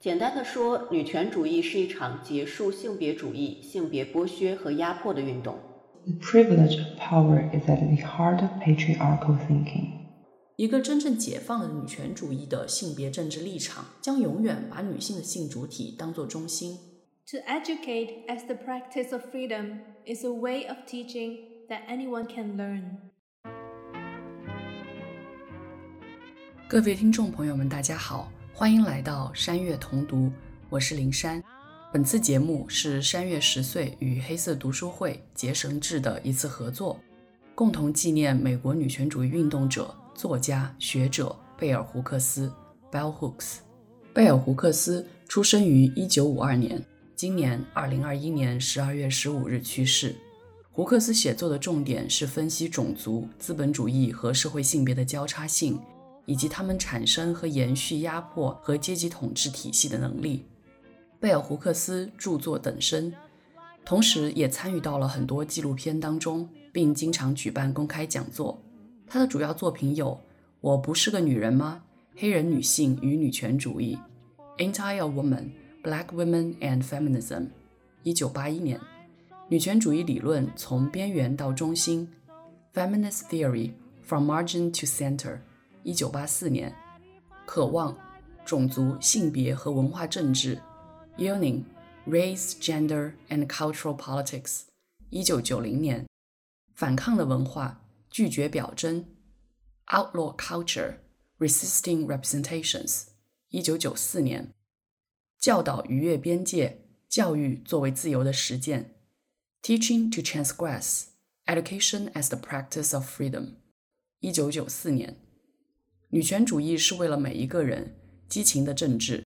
简单的说，女权主义是一场结束性别主义、性别剥削和压迫的运动。The privilege of power is at the heart of patriarchal thinking. 一个真正解放了女权主义的性别政治立场，将永远把女性的性主体当作中心。To educate as the practice of freedom is a way of teaching that anyone can learn. 各位听众朋友们，大家好。欢迎来到山月同读，我是林珊。本次节目是山月十岁与黑色读书会结绳志的一次合作，共同纪念美国女权主义运动者、作家、学者贝尔胡克斯 （Bell Hooks）。贝尔胡克斯出生于1952年，今年2021年12月15日去世。胡克斯写作的重点是分析种族、资本主义和社会性别的交叉性。以及他们产生和延续压迫和阶级统治体系的能力。贝尔胡克斯著作等身，同时也参与到了很多纪录片当中，并经常举办公开讲座。他的主要作品有《我不是个女人吗？黑人女性与女权主义》（Entire Woman: Black Women and Feminism），一九八一年；《女权主义理论从边缘到中心》（Feminist Theory: From Margin to Center）。一九八四年，渴望种族、性别和文化政治 （Yearning, Race, Gender and Cultural Politics）。一九九零年，反抗的文化，拒绝表征 （Outlaw Culture, Resisting Representations）。一九九四年，教导逾越边界，教育作为自由的实践 （Teaching to Transgress, Education as the Practice of Freedom）。一九九四年。 女权主义是为了每一个人，激情的政治。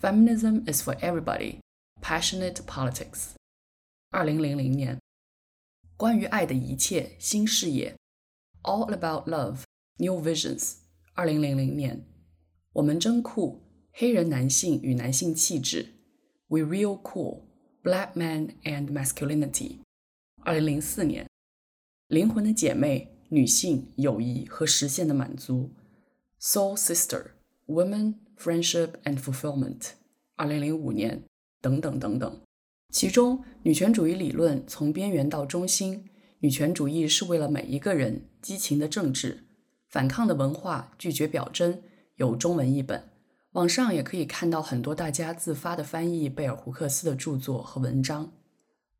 Feminism is for everybody. Passionate politics. 二零零零年，关于爱的一切新视野。All about love. New visions. 二零零零年，我们真酷。黑人男性与男性气质。We real cool. Black man and masculinity. 二零零四年，灵魂的姐妹，女性友谊和实现的满足。 Soul Sister, Women, Friendship and Fulfillment，二零零五年等等等等。其中，女权主义理论从边缘到中心，女权主义是为了每一个人，激情的政治，反抗的文化，拒绝表征，有中文译本。网上也可以看到很多大家自发的翻译贝尔胡克斯的著作和文章。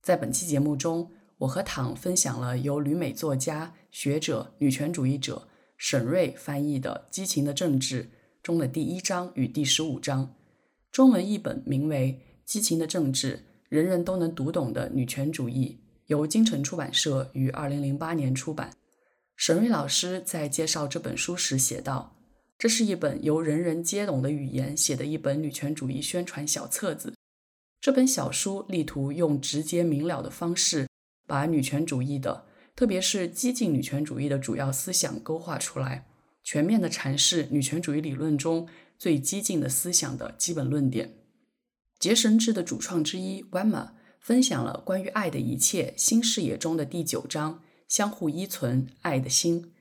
在本期节目中，我和唐分享了由旅美作家、学者、女权主义者。沈瑞翻译的《激情的政治》中的第一章与第十五章，中文译本名为《激情的政治：人人都能读懂的女权主义》，由金城出版社于二零零八年出版。沈瑞老师在介绍这本书时写道：“这是一本由人人皆懂的语言写的一本女权主义宣传小册子。这本小书力图用直接明了的方式，把女权主义的。”特别是激进女权主义的主要思想勾画出来，全面的阐释女权主义理论中最激进的思想的基本论点。结绳志的主创之一 Wemma 分享了关于爱的一切新视野中的第九章：相互依存，爱的心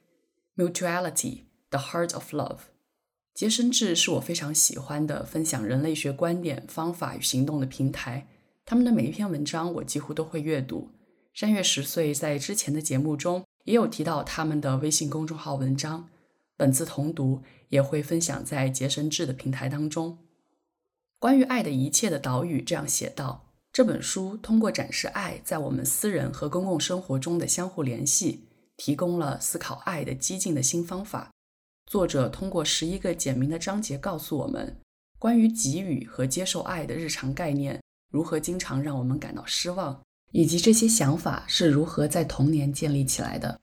（Mutuality，the heart of love）。结绳志是我非常喜欢的分享人类学观点、方法与行动的平台，他们的每一篇文章我几乎都会阅读。山月十岁在之前的节目中也有提到他们的微信公众号文章，本次同读也会分享在结绳志的平台当中。关于爱的一切的岛屿这样写道：这本书通过展示爱在我们私人和公共生活中的相互联系，提供了思考爱的激进的新方法。作者通过十一个简明的章节告诉我们，关于给予和接受爱的日常概念如何经常让我们感到失望。以及这些想法是如何在童年建立起来的？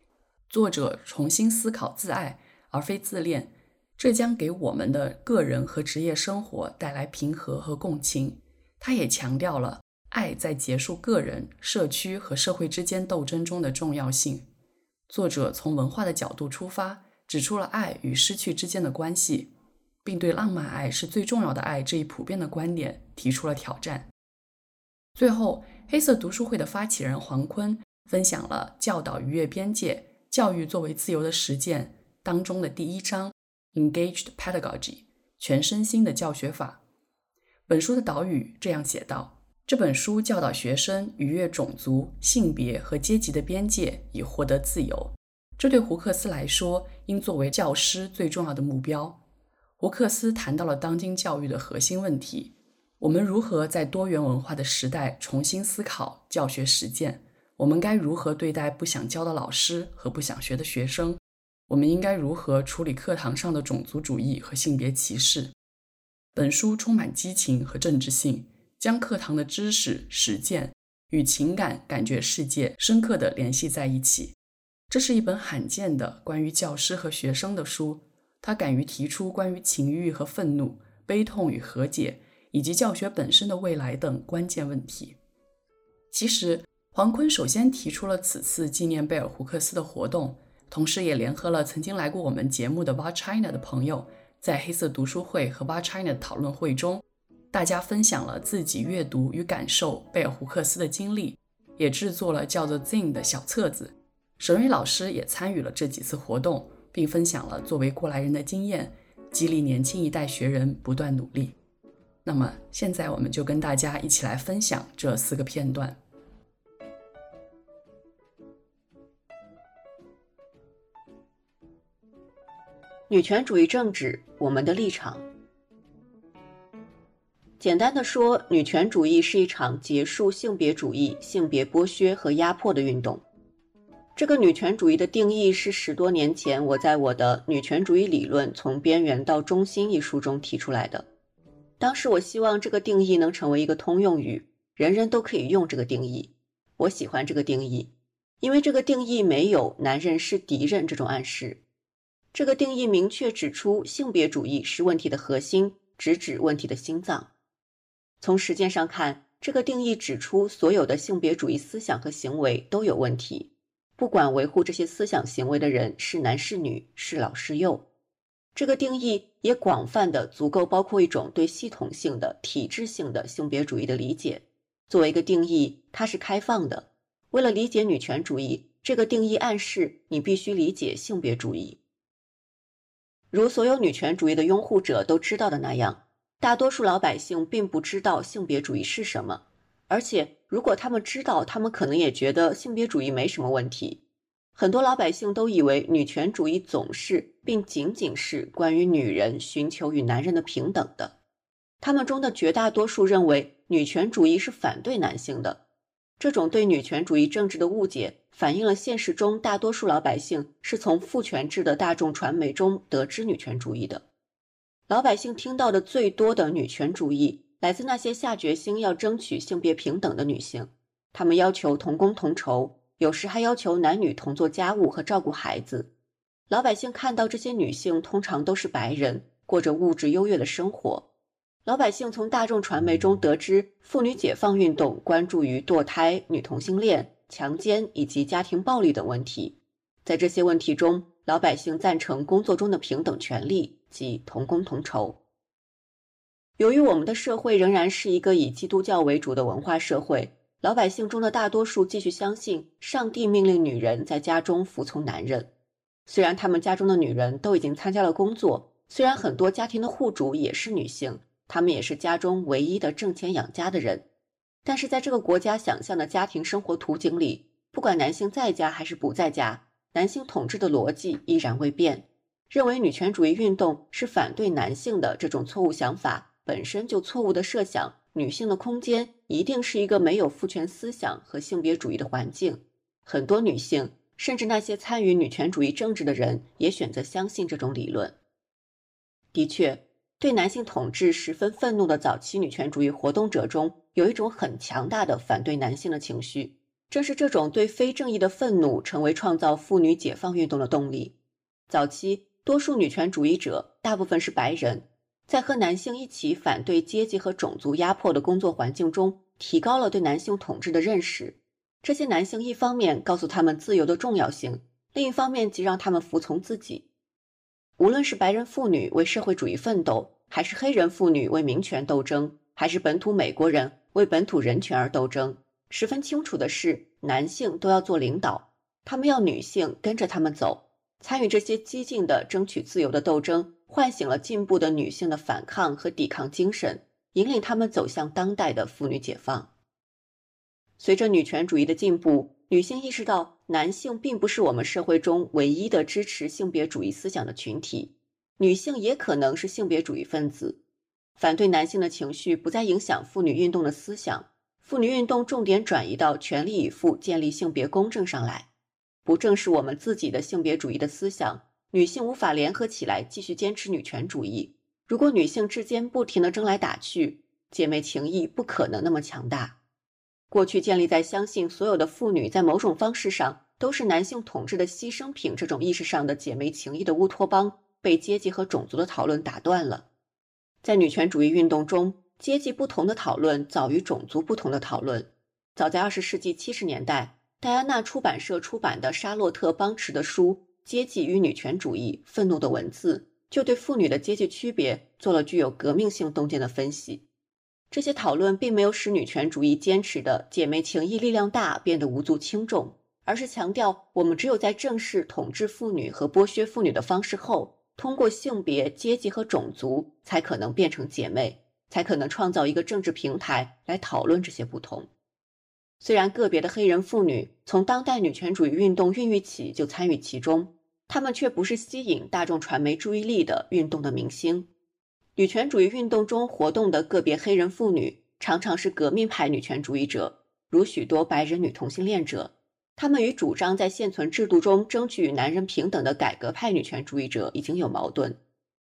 作者重新思考自爱而非自恋，这将给我们的个人和职业生活带来平和和共情。他也强调了爱在结束个人、社区和社会之间斗争中的重要性。作者从文化的角度出发，指出了爱与失去之间的关系，并对浪漫爱是最重要的爱这一普遍的观点提出了挑战。最后。黑色读书会的发起人黄坤分享了《教导逾越边界：教育作为自由的实践》当中的第一章 “Engaged Pedagogy”，全身心的教学法。本书的导语这样写道：“这本书教导学生逾越种族、性别和阶级的边界，以获得自由。这对胡克斯来说，应作为教师最重要的目标。”胡克斯谈到了当今教育的核心问题：我们如何在多元文化的时代重新思考教学实践？我们该如何对待不想教的老师和不想学的学生？我们应该如何处理课堂上的种族主义和性别歧视？本书充满激情和政治性，将课堂的知识、实践与情感感觉世界深刻地联系在一起。这是一本罕见的关于教师和学生的书。它敢于提出关于情欲和愤怒、悲痛与和解，以及教学本身的未来等关键问题。其实，黄坤首先提出了此次纪念贝尔胡克斯的活动。同时，也联合了曾经来过我们节目的 w a China 的朋友，在黑色读书会和 w a China 的讨论会中，大家分享了自己阅读与感受贝尔胡克斯的经历，也制作了叫做 Zing 的小册子。沈瑞老师也参与了这几次活动，并分享了作为过来人的经验，激励年轻一代学人不断努力。那么，现在我们就跟大家一起来分享这四个片段。女权主义政治，我们的立场。简单的说，女权主义是一场结束性别主义、性别剥削和压迫的运动。这个女权主义的定义是十多年前我在我的《女权主义理论：从边缘到中心》一书中提出来的。当时我希望这个定义能成为一个通用语，人人都可以用这个定义。我喜欢这个定义，因为这个定义没有“男人是敌人”这种暗示。这个定义明确指出，性别主义是问题的核心，直指问题的心脏。从实践上看，这个定义指出，所有的性别主义思想和行为都有问题，不管维护这些思想行为的人是男是女，是老是幼。这个定义也广泛的足够包括一种对系统性的、体制性的性别主义的理解。作为一个定义，它是开放的。为了理解女权主义，这个定义暗示你必须理解性别主义。如所有女权主义的拥护者都知道的那样，大多数老百姓并不知道性别主义是什么。而且，如果他们知道，他们可能也觉得性别主义没什么问题。很多老百姓都以为女权主义总是并仅仅是关于女人寻求与男人的平等的。他们中的绝大多数认为女权主义是反对男性的。这种对女权主义政治的误解。反映了现实中大多数老百姓是从父权制的大众传媒中得知女权主义的。老百姓听到的最多的女权主义，来自那些下决心要争取性别平等的女性。她们要求同工同酬，有时还要求男女同做家务和照顾孩子。老百姓看到这些女性通常都是白人，过着物质优越的生活。老百姓从大众传媒中得知，妇女解放运动关注于堕胎、女同性恋。强奸以及家庭暴力等问题，在这些问题中，老百姓赞成工作中的平等权利及同工同酬。由于我们的社会仍然是一个以基督教为主的文化社会，老百姓中的大多数继续相信上帝命令女人在家中服从男人。虽然他们家中的女人都已经参加了工作，虽然很多家庭的户主也是女性，她们也是家中唯一的挣钱养家的人。但是在这个国家想象的家庭生活图景里，不管男性在家还是不在家，男性统治的逻辑依然未变。认为女权主义运动是反对男性的这种错误想法，本身就错误的设想女性的空间一定是一个没有父权思想和性别主义的环境。很多女性，甚至那些参与女权主义政治的人，也选择相信这种理论。的确。对男性统治十分愤怒的早期女权主义活动者中，有一种很强大的反对男性的情绪。正是这种对非正义的愤怒，成为创造妇女解放运动的动力。早期多数女权主义者，大部分是白人，在和男性一起反对阶级和种族压迫的工作环境中，提高了对男性统治的认识。这些男性一方面告诉他们自由的重要性，另一方面即让他们服从自己。无论是白人妇女为社会主义奋斗，还是黑人妇女为民权斗争，还是本土美国人为本土人权而斗争，十分清楚的是，男性都要做领导，他们要女性跟着他们走，参与这些激进的争取自由的斗争，唤醒了进步的女性的反抗和抵抗精神，引领她们走向当代的妇女解放。随着女权主义的进步，女性意识到男性并不是我们社会中唯一的支持性别主义思想的群体，女性也可能是性别主义分子。反对男性的情绪不再影响妇女运动的思想，妇女运动重点转移到全力以赴建立性别公正上来。不正是我们自己的性别主义的思想，女性无法联合起来继续坚持女权主义。如果女性之间不停的争来打去，姐妹情谊不可能那么强大。过去建立在相信所有的妇女在某种方式上都是男性统治的牺牲品这种意识上的姐妹情谊的乌托邦，被阶级和种族的讨论打断了。在女权主义运动中，阶级不同的讨论早于种族不同的讨论。早在二十世纪七十年代，戴安娜出版社出版的沙洛特·邦驰的书《阶级与女权主义：愤怒的文字》就对妇女的阶级区别做了具有革命性洞见的分析。这些讨论并没有使女权主义坚持的姐妹情谊力量大变得无足轻重，而是强调我们只有在正视统治妇女和剥削妇女的方式后。通过性别、阶级和种族，才可能变成姐妹，才可能创造一个政治平台来讨论这些不同。虽然个别的黑人妇女从当代女权主义运动孕育起就参与其中，她们却不是吸引大众传媒注意力的运动的明星。女权主义运动中活动的个别黑人妇女，常常是革命派女权主义者，如许多白人女同性恋者。他们与主张在现存制度中争取与男人平等的改革派女权主义者已经有矛盾。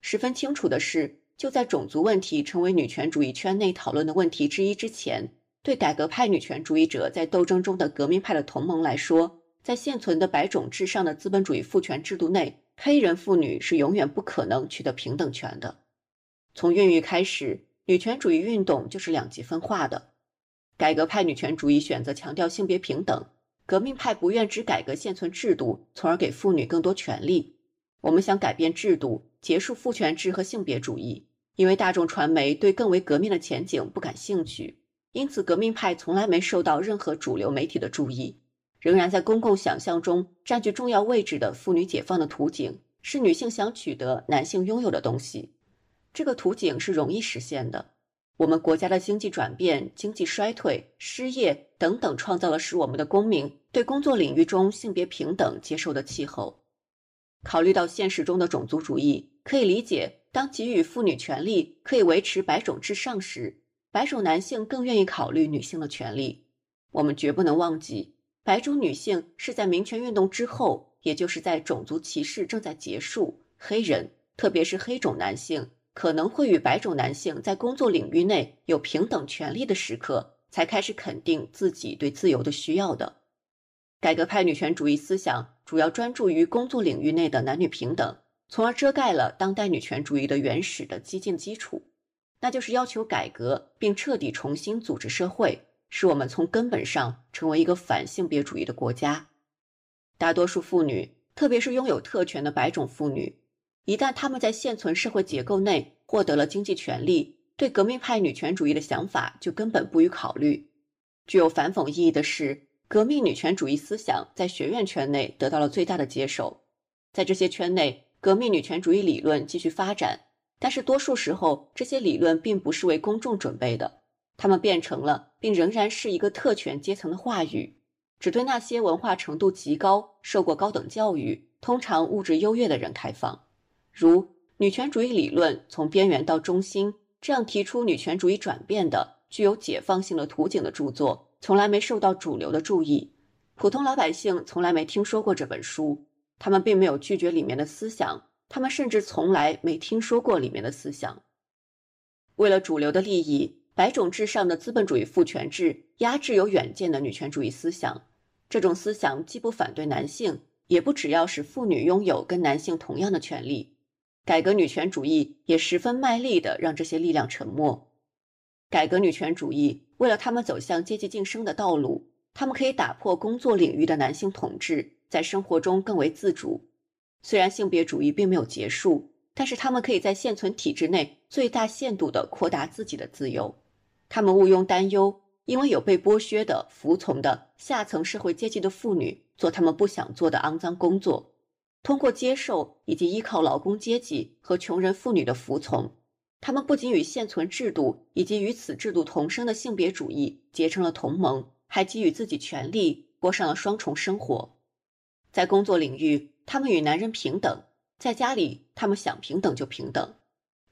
十分清楚的是，就在种族问题成为女权主义圈内讨论的问题之一之前，对改革派女权主义者在斗争中的革命派的同盟来说，在现存的白种至上的资本主义父权制度内，黑人妇女是永远不可能取得平等权的。从孕育开始，女权主义运动就是两极分化的。改革派女权主义选择强调性别平等。革命派不愿只改革现存制度，从而给妇女更多权利。我们想改变制度，结束父权制和性别主义。因为大众传媒对更为革命的前景不感兴趣，因此革命派从来没受到任何主流媒体的注意。仍然在公共想象中占据重要位置的妇女解放的图景，是女性想取得男性拥有的东西。这个图景是容易实现的。我们国家的经济转变、经济衰退、失业等等，创造了使我们的公民对工作领域中性别平等接受的气候。考虑到现实中的种族主义，可以理解，当给予妇女权利可以维持白种至上时，白种男性更愿意考虑女性的权利。我们绝不能忘记，白种女性是在民权运动之后，也就是在种族歧视正在结束，黑人，特别是黑种男性。可能会与白种男性在工作领域内有平等权利的时刻，才开始肯定自己对自由的需要的。改革派女权主义思想主要专注于工作领域内的男女平等，从而遮盖了当代女权主义的原始的激进基础，那就是要求改革并彻底重新组织社会，使我们从根本上成为一个反性别主义的国家。大多数妇女，特别是拥有特权的白种妇女。一旦他们在现存社会结构内获得了经济权利，对革命派女权主义的想法就根本不予考虑。具有反讽意义的是，革命女权主义思想在学院圈内得到了最大的接受。在这些圈内，革命女权主义理论继续发展，但是多数时候，这些理论并不是为公众准备的，他们变成了并仍然是一个特权阶层的话语，只对那些文化程度极高、受过高等教育、通常物质优越的人开放。如女权主义理论从边缘到中心这样提出女权主义转变的具有解放性的图景的著作，从来没受到主流的注意。普通老百姓从来没听说过这本书，他们并没有拒绝里面的思想，他们甚至从来没听说过里面的思想。为了主流的利益，白种至上的资本主义父权制压制有远见的女权主义思想。这种思想既不反对男性，也不只要使妇女拥有跟男性同样的权利。改革女权主义也十分卖力地让这些力量沉默。改革女权主义为了他们走向阶级晋升的道路，他们可以打破工作领域的男性统治，在生活中更为自主。虽然性别主义并没有结束，但是他们可以在现存体制内最大限度地扩大自己的自由。他们毋庸担忧，因为有被剥削的、服从的下层社会阶级的妇女做他们不想做的肮脏工作。通过接受以及依靠劳工阶级和穷人妇女的服从，他们不仅与现存制度以及与此制度同生的性别主义结成了同盟，还给予自己权利，过上了双重生活。在工作领域，他们与男人平等；在家里，他们想平等就平等。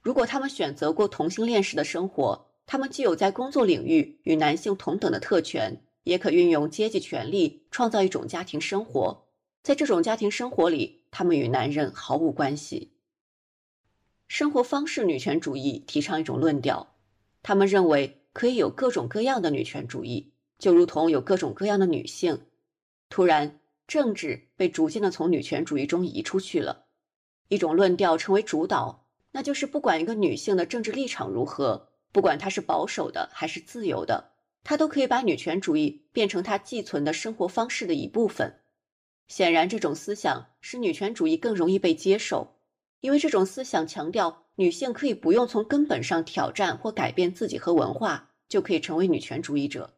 如果他们选择过同性恋式的生活，他们既有在工作领域与男性同等的特权，也可运用阶级权力创造一种家庭生活。在这种家庭生活里，他们与男人毫无关系。生活方式女权主义提倡一种论调，他们认为可以有各种各样的女权主义，就如同有各种各样的女性。突然，政治被逐渐的从女权主义中移出去了，一种论调成为主导，那就是不管一个女性的政治立场如何，不管她是保守的还是自由的，她都可以把女权主义变成她寄存的生活方式的一部分。显然，这种思想使女权主义更容易被接受。因为这种思想强调女性可以不用从根本上挑战或改变自己和文化，就可以成为女权主义者。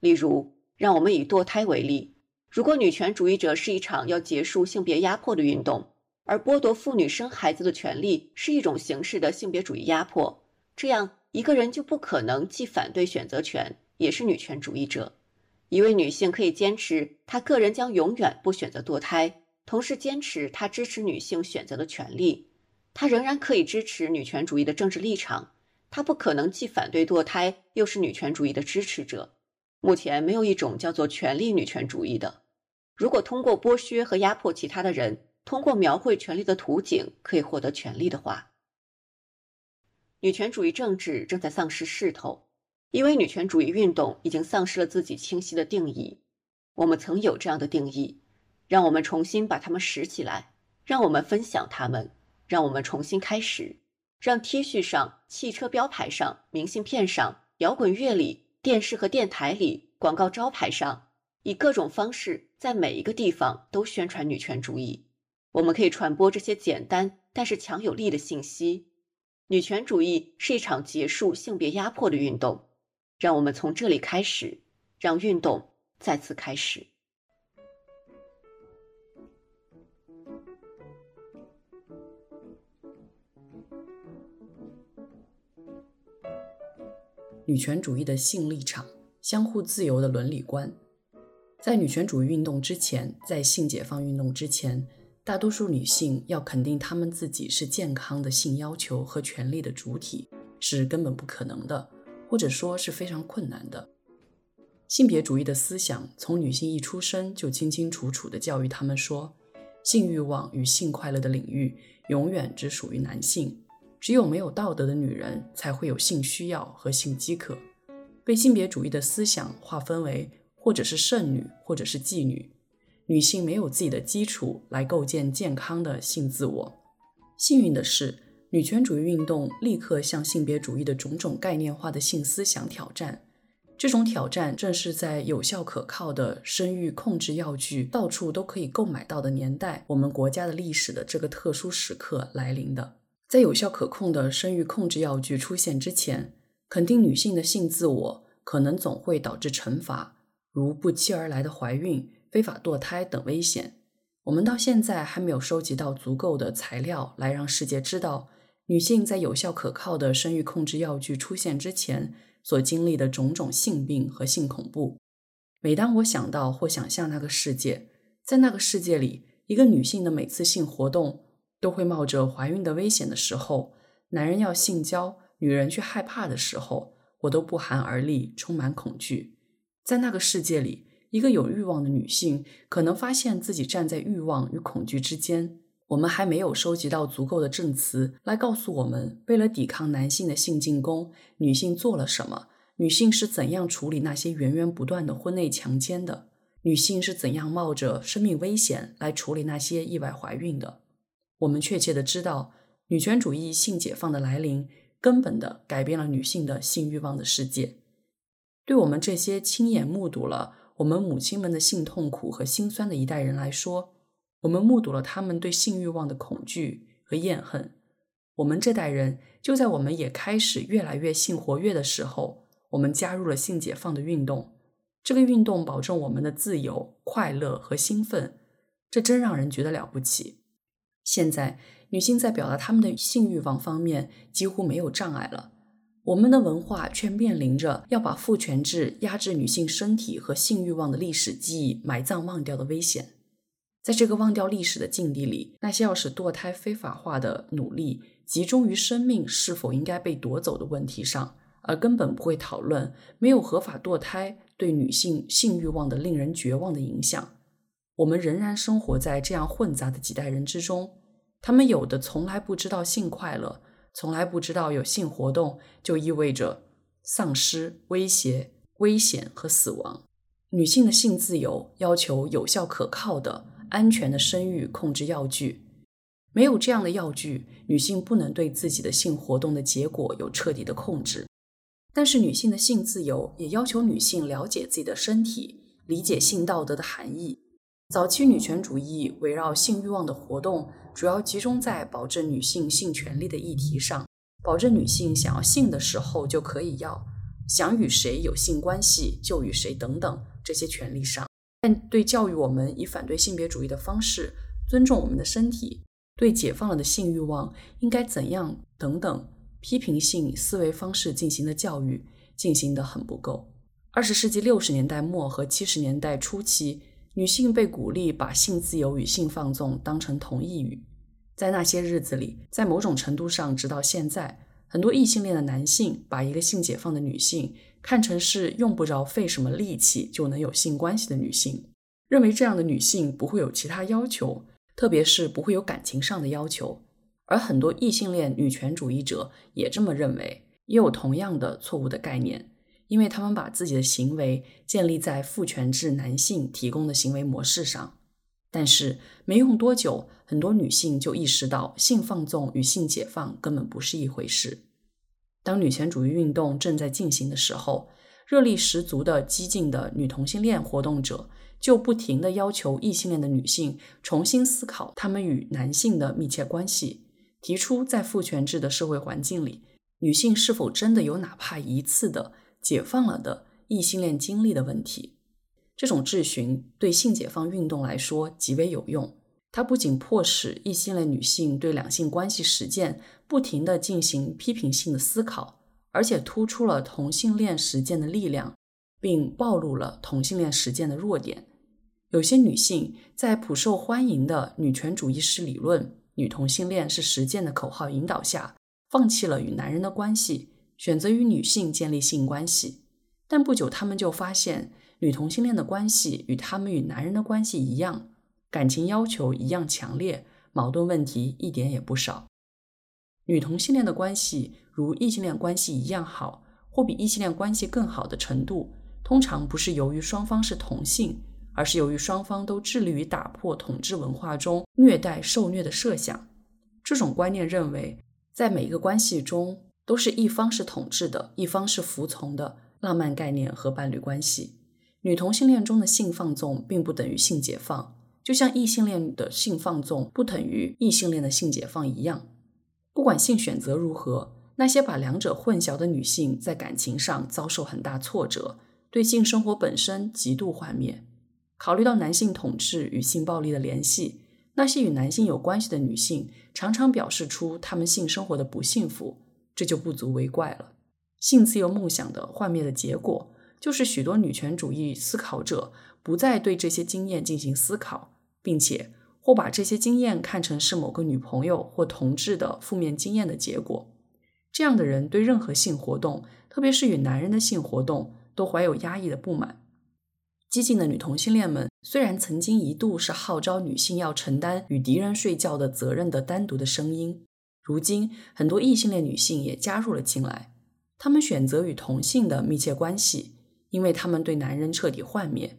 例如，让我们以堕胎为例：如果女权主义者是一场要结束性别压迫的运动，而剥夺妇女生孩子的权利是一种形式的性别主义压迫，这样一个人就不可能既反对选择权，也是女权主义者。一位女性可以坚持她个人将永远不选择堕胎。同时坚持她支持女性选择的权利，她仍然可以支持女权主义的政治立场。她不可能既反对堕胎，又是女权主义的支持者。目前没有一种叫做权力女权主义的。如果通过剥削和压迫其他的人，通过描绘权力的图景可以获得权利的话，女权主义政治正在丧失势头，因为女权主义运动已经丧失了自己清晰的定义。我们曾有这样的定义。让我们重新把它们拾起来，让我们分享它们，让我们重新开始，让 T 恤上、汽车标牌上、明信片上、摇滚乐里、电视和电台里、广告招牌上，以各种方式在每一个地方都宣传女权主义。我们可以传播这些简单但是强有力的信息。女权主义是一场结束性别压迫的运动，让我们从这里开始，让运动再次开始。女权主义的性立场、相互自由的伦理观，在女权主义运动之前，在性解放运动之前，大多数女性要肯定她们自己是健康的性要求和权利的主体，是根本不可能的，或者说是非常困难的。性别主义的思想从女性一出生就清清楚楚地教育她们说，性欲望与性快乐的领域永远只属于男性。只有没有道德的女人才会有性需要和性饥渴，被性别主义的思想划分为或者是剩女，或者是妓女。女性没有自己的基础来构建健康的性自我。幸运的是，女权主义运动立刻向性别主义的种种概念化的性思想挑战。这种挑战正是在有效可靠的生育控制药具到处都可以购买到的年代，我们国家的历史的这个特殊时刻来临的。在有效可控的生育控制药具出现之前，肯定女性的性自我可能总会导致惩罚，如不期而来的怀孕、非法堕胎等危险。我们到现在还没有收集到足够的材料来让世界知道，女性在有效可靠的生育控制药具出现之前所经历的种种性病和性恐怖。每当我想到或想象那个世界，在那个世界里，一个女性的每次性活动。都会冒着怀孕的危险的时候，男人要性交，女人却害怕的时候，我都不寒而栗，充满恐惧。在那个世界里，一个有欲望的女性可能发现自己站在欲望与恐惧之间。我们还没有收集到足够的证词来告诉我们，为了抵抗男性的性进攻，女性做了什么？女性是怎样处理那些源源不断的婚内强奸的？女性是怎样冒着生命危险来处理那些意外怀孕的？我们确切的知道，女权主义性解放的来临，根本的改变了女性的性欲望的世界。对我们这些亲眼目睹了我们母亲们的性痛苦和心酸的一代人来说，我们目睹了他们对性欲望的恐惧和厌恨。我们这代人就在我们也开始越来越性活跃的时候，我们加入了性解放的运动。这个运动保证我们的自由、快乐和兴奋，这真让人觉得了不起。现在女性在表达她们的性欲望方面几乎没有障碍了。我们的文化却面临着要把父权制压制女性身体和性欲望的历史记忆埋葬忘掉的危险。在这个忘掉历史的境地里，那些要使堕胎非法化的努力集中于生命是否应该被夺走的问题上，而根本不会讨论没有合法堕胎对女性性欲望的令人绝望的影响。我们仍然生活在这样混杂的几代人之中，他们有的从来不知道性快乐。从来不知道有性活动就意味着丧失、威胁、危险和死亡。女性的性自由要求有效、可靠的、安全的生育控制药具。没有这样的药具，女性不能对自己的性活动的结果有彻底的控制。但是，女性的性自由也要求女性了解自己的身体，理解性道德的含义。早期女权主义围绕性欲望的活动。主要集中在保证女性性权利的议题上，保证女性想要性的时候就可以要，想与谁有性关系就与谁等等这些权利上。但对教育我们以反对性别主义的方式尊重我们的身体，对解放了的性欲望应该怎样等等批评性思维方式进行的教育进行的很不够。二十世纪六十年代末和七十年代初期，女性被鼓励把性自由与性放纵当成同义语。在那些日子里，在某种程度上，直到现在，很多异性恋的男性把一个性解放的女性看成是用不着费什么力气就能有性关系的女性，认为这样的女性不会有其他要求，特别是不会有感情上的要求。而很多异性恋女权主义者也这么认为，也有同样的错误的概念，因为他们把自己的行为建立在父权制男性提供的行为模式上。但是没用多久，很多女性就意识到性放纵与性解放根本不是一回事。当女权主义运动正在进行的时候，热力十足的激进的女同性恋活动者就不停地要求异性恋的女性重新思考她们与男性的密切关系，提出在父权制的社会环境里，女性是否真的有哪怕一次的解放了的异性恋经历的问题。这种质询对性解放运动来说极为有用。它不仅迫使异性恋女性对两性关系实践不停地进行批评性的思考，而且突出了同性恋实践的力量，并暴露了同性恋实践的弱点。有些女性在普受欢迎的女权主义式理论“女同性恋是实践”的口号引导下，放弃了与男人的关系，选择与女性建立性关系。但不久，她们就发现。女同性恋的关系与他们与男人的关系一样，感情要求一样强烈，矛盾问题一点也不少。女同性恋的关系如异性恋关系一样好，或比异性恋关系更好的程度，通常不是由于双方是同性，而是由于双方都致力于打破统治文化中虐待受虐的设想。这种观念认为，在每一个关系中，都是一方是统治的，一方是服从的浪漫概念和伴侣关系。女同性恋中的性放纵并不等于性解放，就像异性恋的性放纵不等于异性恋的性解放一样。不管性选择如何，那些把两者混淆的女性在感情上遭受很大挫折，对性生活本身极度幻灭。考虑到男性统治与性暴力的联系，那些与男性有关系的女性常常表示出她们性生活的不幸福，这就不足为怪了。性自由梦想的幻灭的结果。就是许多女权主义思考者不再对这些经验进行思考，并且或把这些经验看成是某个女朋友或同志的负面经验的结果。这样的人对任何性活动，特别是与男人的性活动，都怀有压抑的不满。激进的女同性恋们虽然曾经一度是号召女性要承担与敌人睡觉的责任的单独的声音，如今很多异性恋女性也加入了进来，她们选择与同性的密切关系。因为他们对男人彻底幻灭。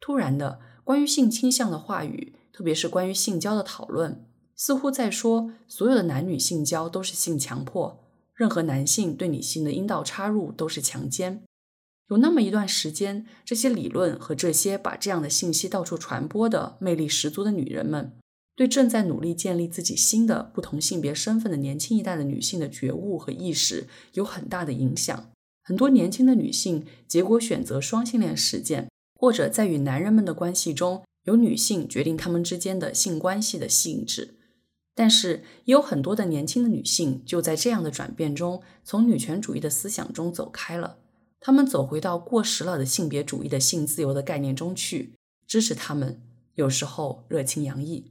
突然的，关于性倾向的话语，特别是关于性交的讨论，似乎在说所有的男女性交都是性强迫，任何男性对女性的阴道插入都是强奸。有那么一段时间，这些理论和这些把这样的信息到处传播的魅力十足的女人们，对正在努力建立自己新的不同性别身份的年轻一代的女性的觉悟和意识有很大的影响。很多年轻的女性结果选择双性恋实践，或者在与男人们的关系中，由女性决定他们之间的性关系的性质。但是也有很多的年轻的女性就在这样的转变中，从女权主义的思想中走开了。她们走回到过时了的性别主义的性自由的概念中去，支持他们，有时候热情洋溢。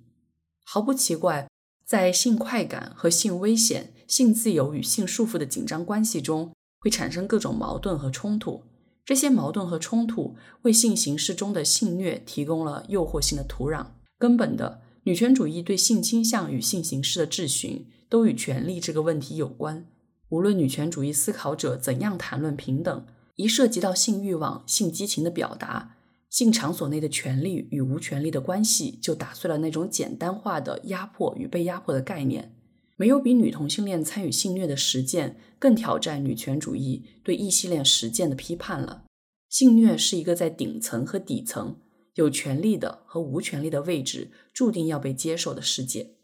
毫不奇怪，在性快感和性危险、性自由与性束缚的紧张关系中，会产生各种矛盾和冲突。这些矛盾和冲突为性形式中的性虐提供了诱惑性的土壤。根本的。女权主义对性倾向与性形式的质询，都与权力这个问题有关。无论女权主义思考者怎样谈论平等，一涉及到性欲望、性激情的表达，性场所内的权利与无权利的关系，就打碎了那种简单化的压迫与被压迫的概念。没有比女同性恋参与性虐的实践更挑战女权主义对异性恋实践的批判了。性虐是一个在顶层和底层。有权利的和无权利的位置注定要被接受的世界。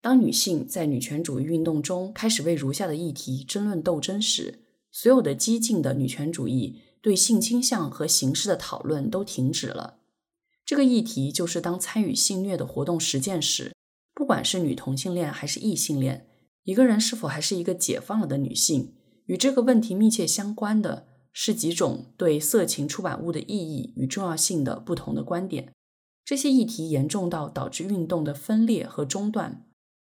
当女性在女权主义运动中开始为如下的议题争论斗争时，所有的激进的女权主义对性倾向和形式的讨论都停止了。这个议题就是当参与性虐的活动实践时，不管是女同性恋还是异性恋，一个人是否还是一个解放了的女性，与这个问题密切相关的。是几种对色情出版物的意义与重要性的不同的观点。这些议题严重到导致运动的分裂和中断。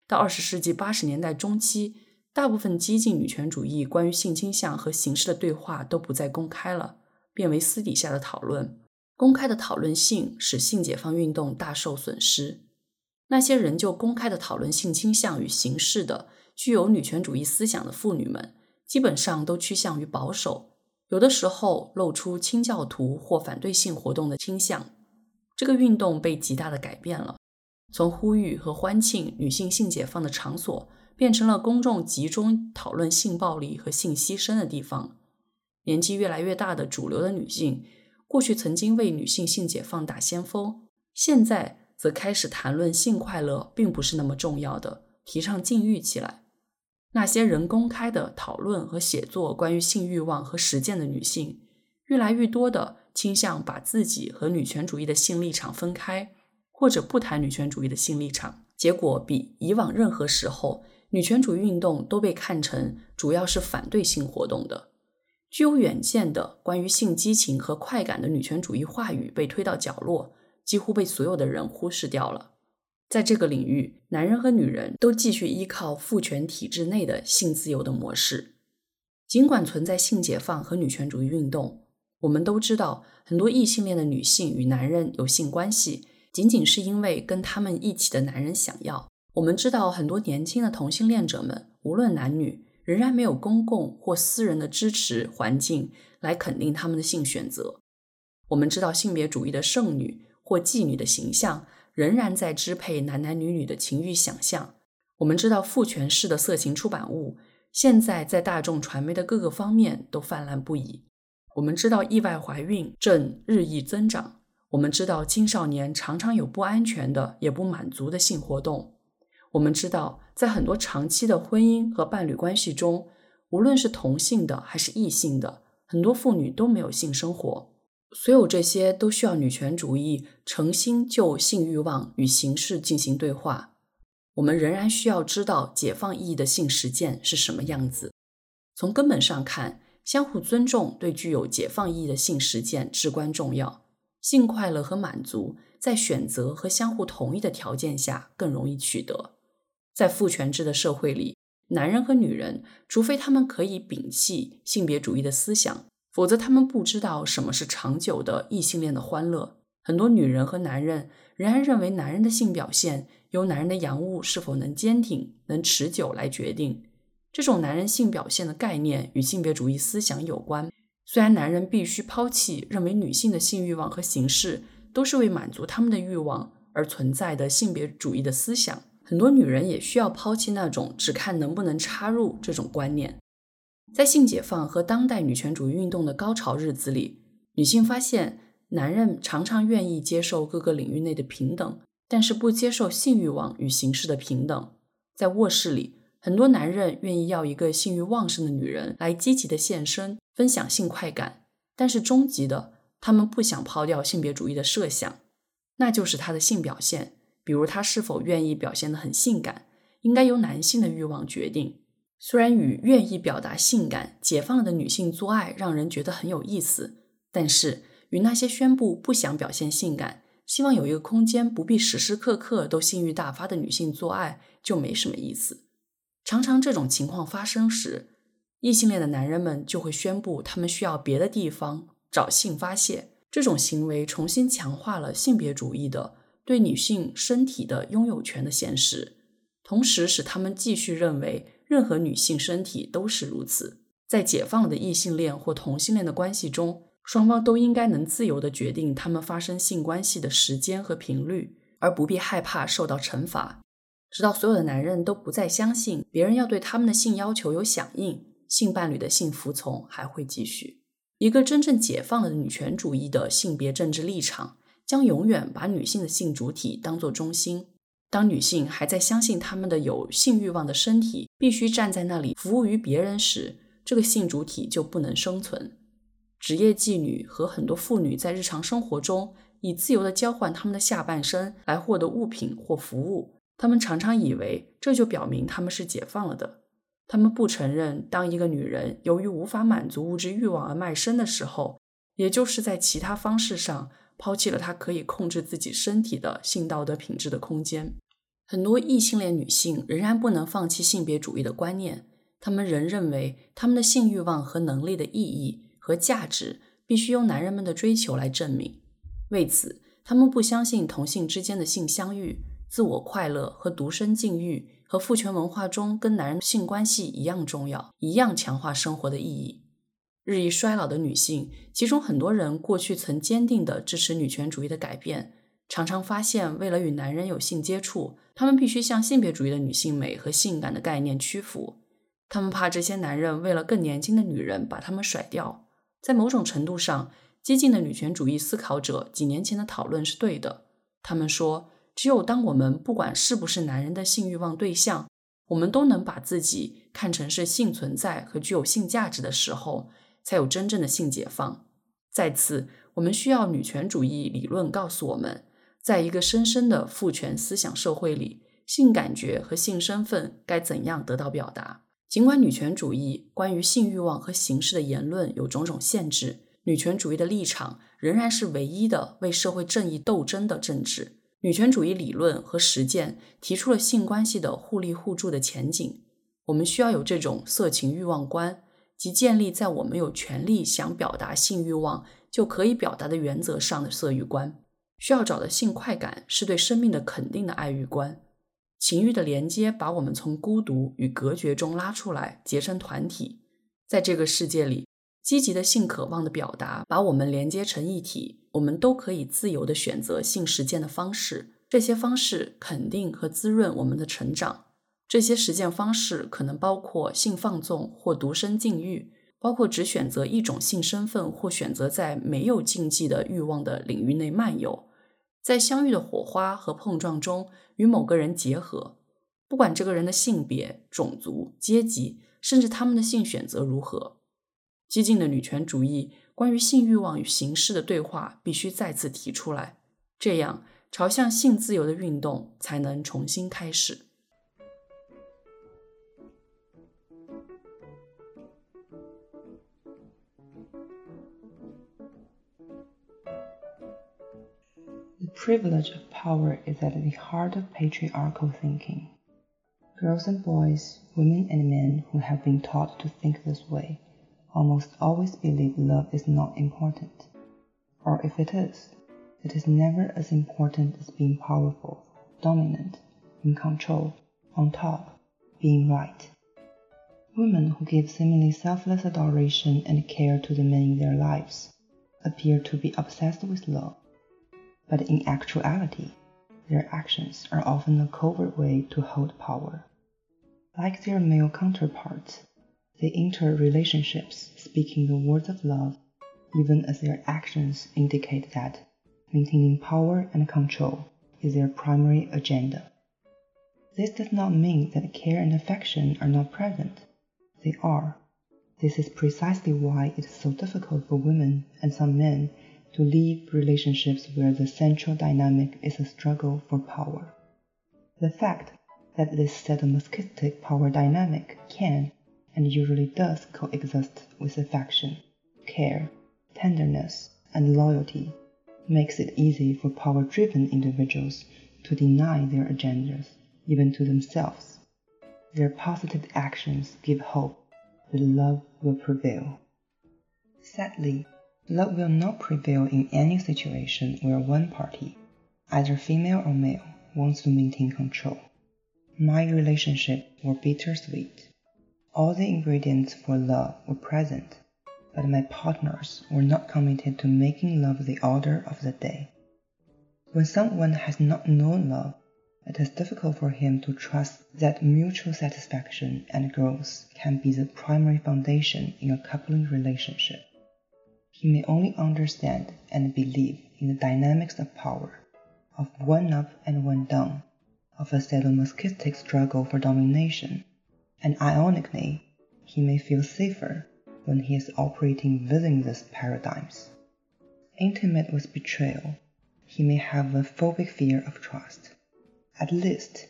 到二十世纪八十年代中期，大部分激进女权主义关于性倾向和形式的对话都不再公开了，变为私底下的讨论。公开的讨论性使性解放运动大受损失。那些仍旧公开的讨论性倾向与形式的具有女权主义思想的妇女们，基本上都趋向于保守。有的时候露出清教徒或反对性活动的倾向，这个运动被极大的改变了，从呼吁和欢庆女性性解放的场所，变成了公众集中讨论性暴力和性牺牲的地方。年纪越来越大的主流的女性，过去曾经为女性性解放打先锋，现在则开始谈论性快乐并不是那么重要的，提倡禁欲起来。那些人公开的讨论和写作关于性欲望和实践的女性，越来越多的倾向把自己和女权主义的性立场分开，或者不谈女权主义的性立场。结果比以往任何时候，女权主义运动都被看成主要是反对性活动的。具有远见的关于性激情和快感的女权主义话语被推到角落，几乎被所有的人忽视掉了。在这个领域，男人和女人都继续依靠父权体制内的性自由的模式。尽管存在性解放和女权主义运动，我们都知道很多异性恋的女性与男人有性关系，仅仅是因为跟他们一起的男人想要。我们知道很多年轻的同性恋者们，无论男女，仍然没有公共或私人的支持环境来肯定他们的性选择。我们知道性别主义的剩女或妓女的形象。仍然在支配男男女女的情欲想象。我们知道父权式的色情出版物现在在大众传媒的各个方面都泛滥不已。我们知道意外怀孕正日益增长。我们知道青少年常常有不安全的也不满足的性活动。我们知道在很多长期的婚姻和伴侣关系中，无论是同性的还是异性的，很多妇女都没有性生活。所有这些都需要女权主义诚心就性欲望与形式进行对话。我们仍然需要知道解放意义的性实践是什么样子。从根本上看，相互尊重对具有解放意义的性实践至关重要。性快乐和满足在选择和相互同意的条件下更容易取得。在父权制的社会里，男人和女人，除非他们可以摒弃性别主义的思想。否则，他们不知道什么是长久的异性恋的欢乐。很多女人和男人仍然认为，男人的性表现由男人的阳物是否能坚挺、能持久来决定。这种男人性表现的概念与性别主义思想有关。虽然男人必须抛弃认为女性的性欲望和形式都是为满足他们的欲望而存在的性别主义的思想，很多女人也需要抛弃那种只看能不能插入这种观念。在性解放和当代女权主义运动的高潮日子里，女性发现男人常常愿意接受各个领域内的平等，但是不接受性欲望与形式的平等。在卧室里，很多男人愿意要一个性欲旺盛的女人来积极的献身，分享性快感，但是终极的，他们不想抛掉性别主义的设想，那就是他的性表现，比如他是否愿意表现得很性感。应该由男性的欲望决定。虽然与愿意表达性感、解放了的女性做爱让人觉得很有意思，但是与那些宣布不想表现性感、希望有一个空间不必时时刻刻都性欲大发的女性做爱就没什么意思。常常这种情况发生时，异性恋的男人们就会宣布他们需要别的地方找性发泄。这种行为重新强化了性别主义的对女性身体的拥有权的现实，同时使他们继续认为。任何女性身体都是如此。在解放了的异性恋或同性恋的关系中，双方都应该能自由地决定他们发生性关系的时间和频率，而不必害怕受到惩罚。直到所有的男人都不再相信别人要对他们的性要求有响应，性伴侣的性服从还会继续。一个真正解放了女权主义的性别政治立场，将永远把女性的性主体当作中心。当女性还在相信她们的有性欲望的身体必须站在那里服务于别人时，这个性主体就不能生存。职业妓女和很多妇女在日常生活中以自由的交换她们的下半身来获得物品或服务。她们常常以为这就表明她们是解放了的。她们不承认，当一个女人由于无法满足物质欲望而卖身的时候，也就是在其他方式上抛弃了她可以控制自己身体的性道德品质的空间。很多异性恋女性仍然不能放弃性别主义的观念，她们仍认为她们的性欲望和能力的意义和价值必须由男人们的追求来证明。为此，她们不相信同性之间的性相遇、自我快乐和独身禁欲和父权文化中跟男人性关系一样重要，一样强化生活的意义。日益衰老的女性，其中很多人过去曾坚定地支持女权主义的改变。常常发现，为了与男人有性接触，他们必须向性别主义的女性美和性感的概念屈服。他们怕这些男人为了更年轻的女人把他们甩掉。在某种程度上，激进的女权主义思考者几年前的讨论是对的。他们说，只有当我们不管是不是男人的性欲望对象，我们都能把自己看成是性存在和具有性价值的时候，才有真正的性解放。再次，我们需要女权主义理论告诉我们。在一个深深的父权思想社会里，性感觉和性身份该怎样得到表达？尽管女权主义关于性欲望和形式的言论有种种限制，女权主义的立场仍然是唯一的为社会正义斗争的政治。女权主义理论和实践提出了性关系的互利互助的前景。我们需要有这种色情欲望观，即建立在我们有权利想表达性欲望就可以表达的原则上的色欲观。需要找的性快感是对生命的肯定的爱欲观，情欲的连接把我们从孤独与隔绝中拉出来，结成团体。在这个世界里，积极的性渴望的表达把我们连接成一体。我们都可以自由地选择性实践的方式，这些方式肯定和滋润我们的成长。这些实践方式可能包括性放纵或独身禁欲，包括只选择一种性身份或选择在没有禁忌的欲望的领域内漫游。在相遇的火花和碰撞中与某个人结合，不管这个人的性别、种族、阶级，甚至他们的性选择如何。激进的女权主义关于性欲望与形式的对话必须再次提出来，这样朝向性自由的运动才能重新开始。Privilege of power is at the heart of patriarchal thinking. Girls and boys, women and men who have been taught to think this way almost always believe love is not important. Or if it is, it is never as important as being powerful, dominant, in control, on top, being right. Women who give seemingly selfless adoration and care to the men in their lives appear to be obsessed with love but in actuality, their actions are often a covert way to hold power. Like their male counterparts, they enter relationships speaking the words of love, even as their actions indicate that maintaining power and control is their primary agenda. This does not mean that care and affection are not present. They are. This is precisely why it is so difficult for women and some men to leave relationships where the central dynamic is a struggle for power. The fact that this sadomasochistic power dynamic can and usually does coexist with affection, care, tenderness, and loyalty makes it easy for power driven individuals to deny their agendas, even to themselves. Their positive actions give hope that love will prevail. Sadly, love will not prevail in any situation where one party, either female or male, wants to maintain control. My relationship were bittersweet. All the ingredients for love were present, but my partners were not committed to making love the order of the day. When someone has not known love, it is difficult for him to trust that mutual satisfaction and growth can be the primary foundation in a coupling relationship. He may only understand and believe in the dynamics of power, of one up and one down, of a sadomasochistic struggle for domination, and ironically, he may feel safer when he is operating within these paradigms. Intimate with betrayal, he may have a phobic fear of trust. At least,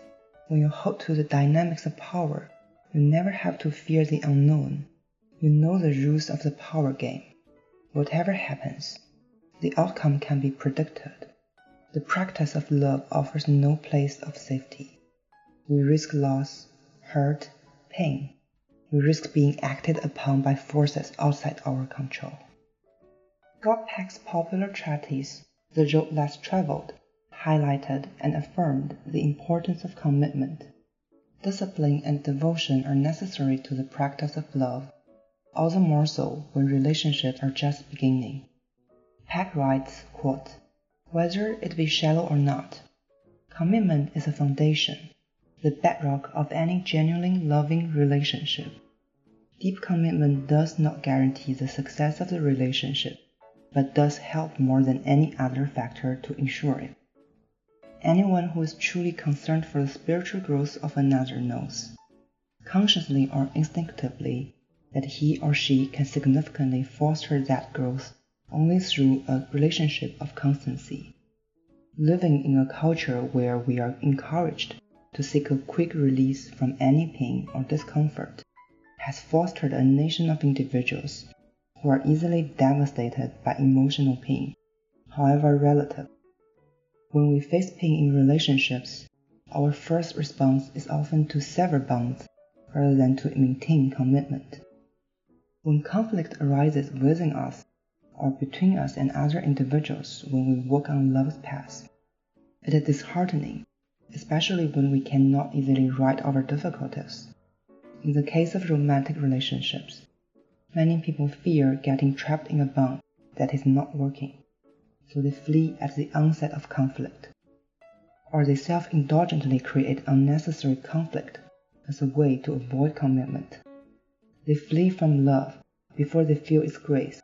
when you hold to the dynamics of power, you never have to fear the unknown. You know the rules of the power game. Whatever happens, the outcome can be predicted. The practice of love offers no place of safety. We risk loss, hurt, pain. We risk being acted upon by forces outside our control. Scott Peck's popular treatise, The Road Less Traveled, highlighted and affirmed the importance of commitment. Discipline and devotion are necessary to the practice of love all the more so when relationships are just beginning. Peck writes, quote, Whether it be shallow or not, commitment is a foundation, the bedrock of any genuinely loving relationship. Deep commitment does not guarantee the success of the relationship, but does help more than any other factor to ensure it. Anyone who is truly concerned for the spiritual growth of another knows, consciously or instinctively, that he or she can significantly foster that growth only through a relationship of constancy. Living in a culture where we are encouraged to seek a quick release from any pain or discomfort has fostered a nation of individuals who are easily devastated by emotional pain, however relative. When we face pain in relationships, our first response is often to sever bonds rather than to maintain commitment. When conflict arises within us or between us and other individuals when we walk on love's path, it is disheartening, especially when we cannot easily right our difficulties. In the case of romantic relationships, many people fear getting trapped in a bond that is not working, so they flee at the onset of conflict. Or they self indulgently create unnecessary conflict as a way to avoid commitment. They flee from love before they feel its grace.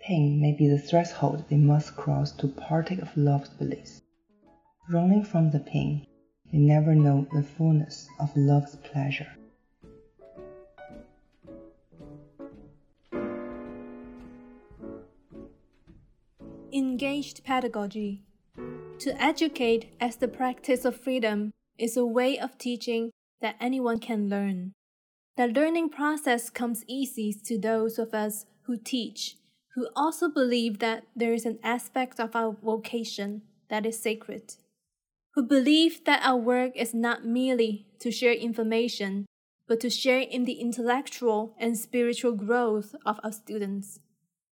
Pain may be the threshold they must cross to partake of love's bliss. Running from the pain, they never know the fullness of love's pleasure. Engaged pedagogy. To educate as the practice of freedom is a way of teaching that anyone can learn. The learning process comes easy to those of us who teach, who also believe that there is an aspect of our vocation that is sacred, who believe that our work is not merely to share information, but to share in the intellectual and spiritual growth of our students,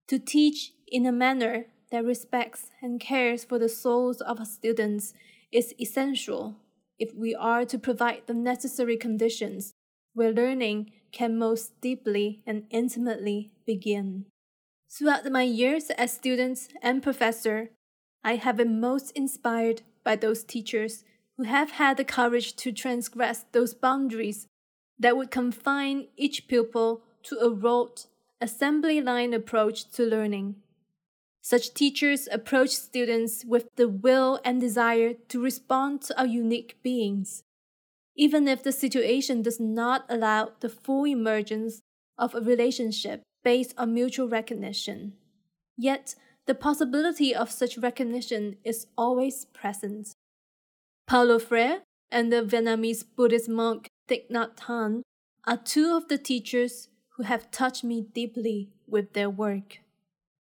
to teach in a manner that respects and cares for the souls of our students is essential if we are to provide the necessary conditions where learning can most deeply and intimately begin. Throughout my years as student and professor, I have been most inspired by those teachers who have had the courage to transgress those boundaries that would confine each pupil to a rote, assembly line approach to learning. Such teachers approach students with the will and desire to respond to our unique beings even if the situation does not allow the full emergence of a relationship based on mutual recognition. Yet, the possibility of such recognition is always present. Paulo Freire, and the Vietnamese Buddhist monk Thich Nhat Hanh are two of the teachers who have touched me deeply with their work.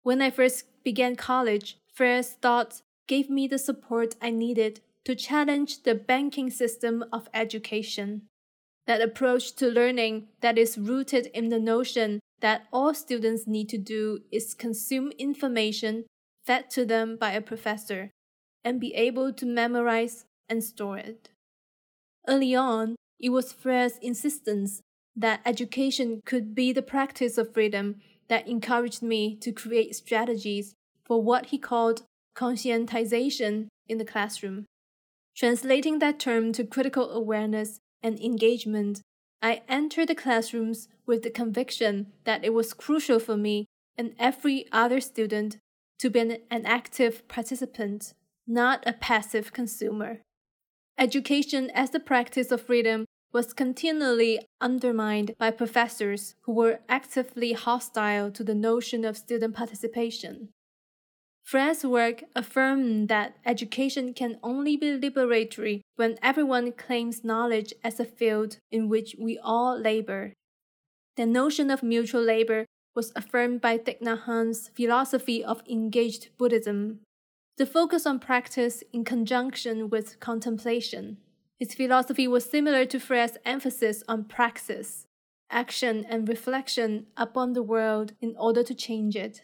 When I first began college, Freire's thoughts gave me the support I needed to challenge the banking system of education. That approach to learning that is rooted in the notion that all students need to do is consume information fed to them by a professor and be able to memorize and store it. Early on, it was Freire's insistence that education could be the practice of freedom that encouraged me to create strategies for what he called conscientization in the classroom. Translating that term to critical awareness and engagement, I entered the classrooms with the conviction that it was crucial for me and every other student to be an, active participant, not a passive consumer. Education as the practice of freedom was continually undermined by professors who were actively hostile to the notion of student participation. Freire's work affirmed that education can only be liberatory when everyone claims knowledge as a field in which we all labor. The notion of mutual labor was affirmed by Thich Nhat Hanh's philosophy of engaged Buddhism, the focus on practice in conjunction with contemplation. His philosophy was similar to Freire's emphasis on praxis, action and reflection upon the world in order to change it.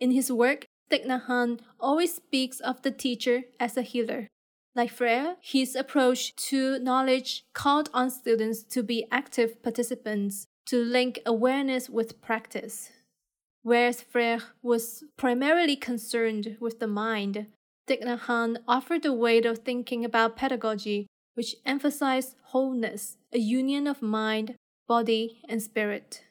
In his work, Thich always speaks of the teacher as a healer. Like Freire, his approach to knowledge called on students to be active participants to link awareness with practice. Whereas Freire was primarily concerned with the mind, Thich offered a way of thinking about pedagogy which emphasized wholeness, a union of mind, body, and spirit.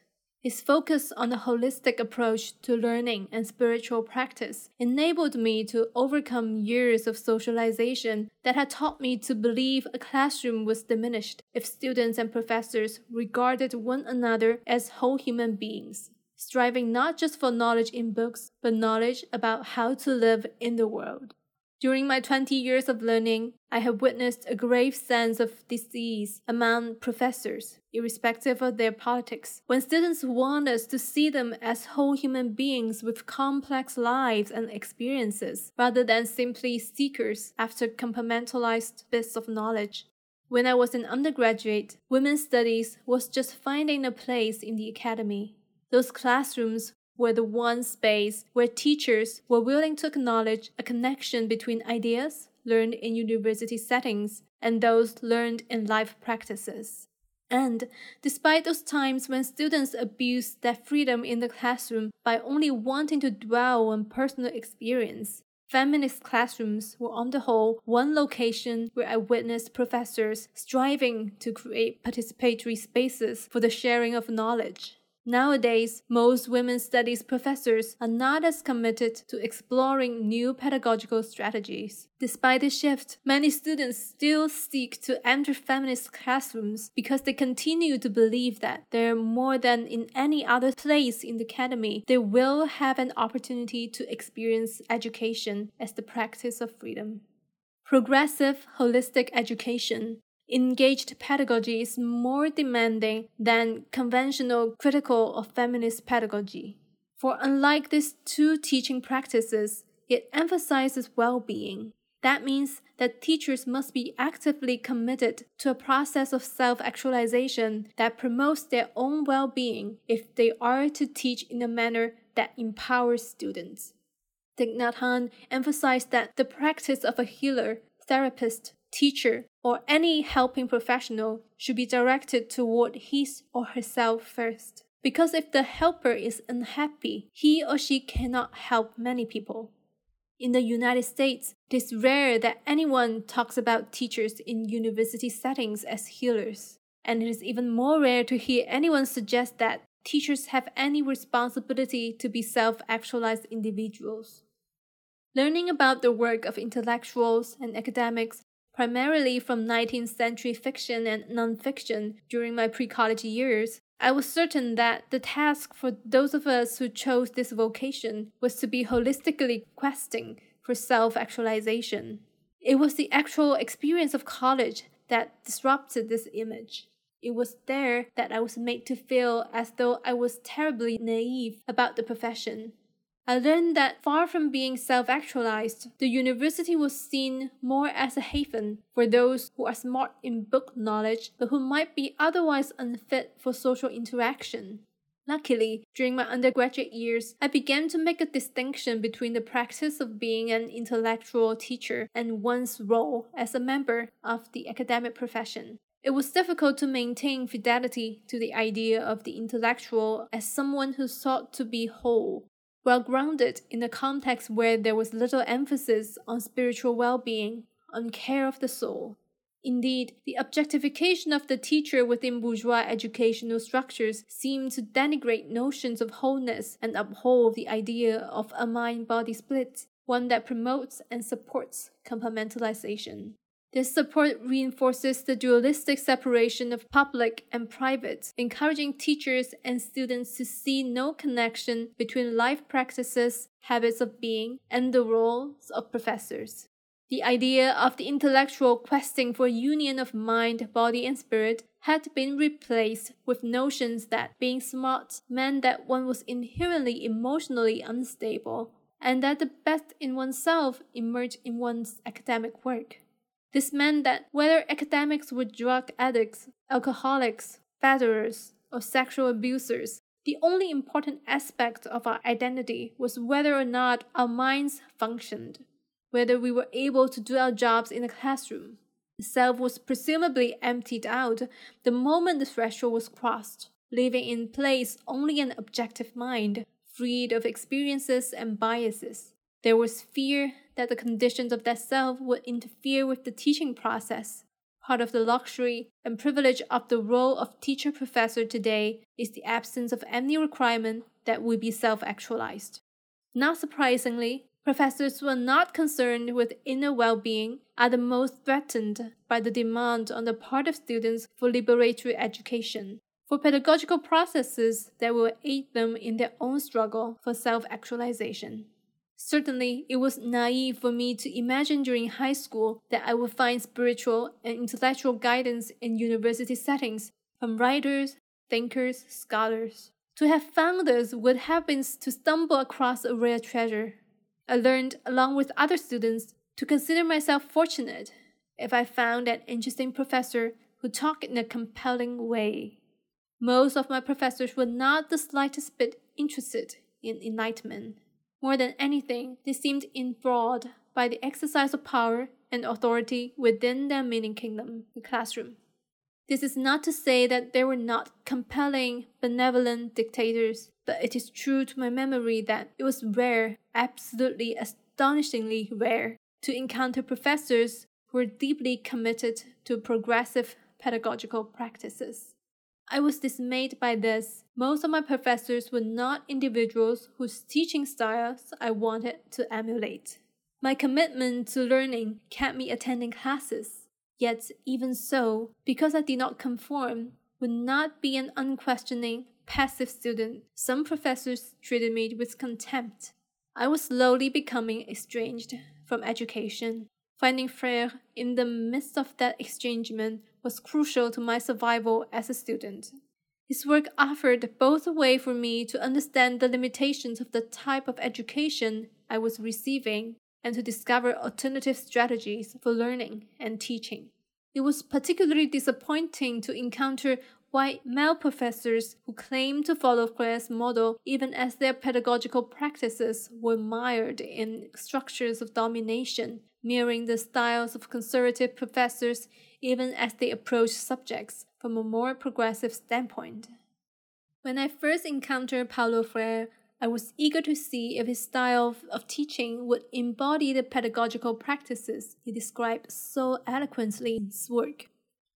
His focus on the holistic approach to learning and spiritual practice enabled me to overcome years of socialization that had taught me to believe a classroom was diminished if students and professors regarded one another as whole human beings, striving not just for knowledge in books, but knowledge about how to live in the world. During my 20 years of learning, I have witnessed a grave sense of disease among professors, irrespective of their politics, when students want us to see them as whole human beings with complex lives and experiences, rather than simply seekers after compartmentalized bits of knowledge. When I was an undergraduate, women's studies was just finding a place in the academy. Those classrooms were the one space where teachers were willing to acknowledge a connection between ideas learned in university settings and those learned in life practices. And despite those times when students abused that freedom in the classroom by only wanting to dwell on personal experience, feminist classrooms were on the whole one location where I witnessed professors striving to create participatory spaces for the sharing of knowledge. Nowadays, most women's studies professors are not as committed to exploring new pedagogical strategies. Despite this shift, many students still seek to enter feminist classrooms because they continue to believe that there more than in any other place in the academy, they will have an opportunity to experience education as the practice of freedom. Progressive holistic education engaged pedagogy is more demanding than conventional critical or feminist pedagogy. For unlike these two teaching practices, it emphasizes well being. That means that teachers must be actively committed to a process of self actualization that promotes their own well being if they are to teach in a manner that empowers students. Thich Nhat Hanh emphasized that the practice of a healer, therapist, teacher, or any helping professional should be directed toward his or herself first. Because if the helper is unhappy, he or she cannot help many people. In the United States, it is rare that anyone talks about teachers in university settings as healers. And it is even more rare to hear anyone suggest that teachers have any responsibility to be self actualized individuals. Learning about the work of intellectuals and academics primarily from 19th century fiction and nonfiction during my pre college years, I was certain that the task for those of us who chose this vocation was to be holistically questing for self actualization. It was the actual experience of college that disrupted this image. It was there that I was made to feel as though I was terribly naive about the profession. I learned that far from being self actualized, the university was seen more as a haven for those who are smart in book knowledge but who might be otherwise unfit for social interaction. Luckily, during my undergraduate years, I began to make a distinction between the practice of being an intellectual teacher and one's role as a member of the academic profession. It was difficult to maintain fidelity to the idea of the intellectual as someone who sought to be whole, well grounded in a context where there was little emphasis on spiritual well being, on care of the soul. Indeed, the objectification of the teacher within bourgeois educational structures seemed to denigrate notions of wholeness and uphold the idea of a mind body split, one that promotes and supports compartmentalization. This support reinforces the dualistic separation of public and private, encouraging teachers and students to see no connection between life practices, habits of being, and the roles of professors. The idea of the intellectual questing for union of mind, body, and spirit had been replaced with notions that being smart meant that one was inherently emotionally unstable, and that the best in oneself emerged in one's academic work. This meant that whether academics were drug addicts, alcoholics, batterers, or sexual abusers, the only important aspect of our identity was whether or not our minds functioned whether we were able to do our jobs in the classroom. The self was presumably emptied out the moment the threshold was crossed, leaving in place only an objective mind, freed of experiences and biases. There was fear that the conditions of that self would interfere with the teaching process. Part of the luxury and privilege of the role of teacher professor today is the absence of any requirement that we be self actualized. Not surprisingly, Professors who are not concerned with inner well being are the most threatened by the demand on the part of students for liberatory education, for pedagogical processes that will aid them in their own struggle for self actualization. Certainly, it was naive for me to imagine during high school that I would find spiritual and intellectual guidance in university settings from writers, thinkers, scholars. To have found this would have been to stumble across a rare treasure. I learned, along with other students, to consider myself fortunate if I found an interesting professor who talked in a compelling way. Most of my professors were not the slightest bit interested in enlightenment. More than anything, they seemed enthralled by the exercise of power and authority within their meaning kingdom, the classroom. This is not to say that they were not compelling, benevolent dictators, but it is true to my memory that it was rare, absolutely astonishingly rare, to encounter professors who were deeply committed to progressive pedagogical practices. I was dismayed by this. Most of my professors were not individuals whose teaching styles I wanted to emulate. My commitment to learning kept me attending classes Yet, even so, because I did not conform, would not be an unquestioning, passive student, some professors treated me with contempt. I was slowly becoming estranged from education. Finding Freire in the midst of that estrangement was crucial to my survival as a student. His work offered both a way for me to understand the limitations of the type of education I was receiving and to discover alternative strategies for learning and teaching. It was particularly disappointing to encounter white male professors who claimed to follow Freire's model even as their pedagogical practices were mired in structures of domination, mirroring the styles of conservative professors even as they approach subjects from a more progressive standpoint. When I first encountered Paulo Freire, I was eager to see if his style of, of, teaching would embody the pedagogical practices he described so eloquently in his work.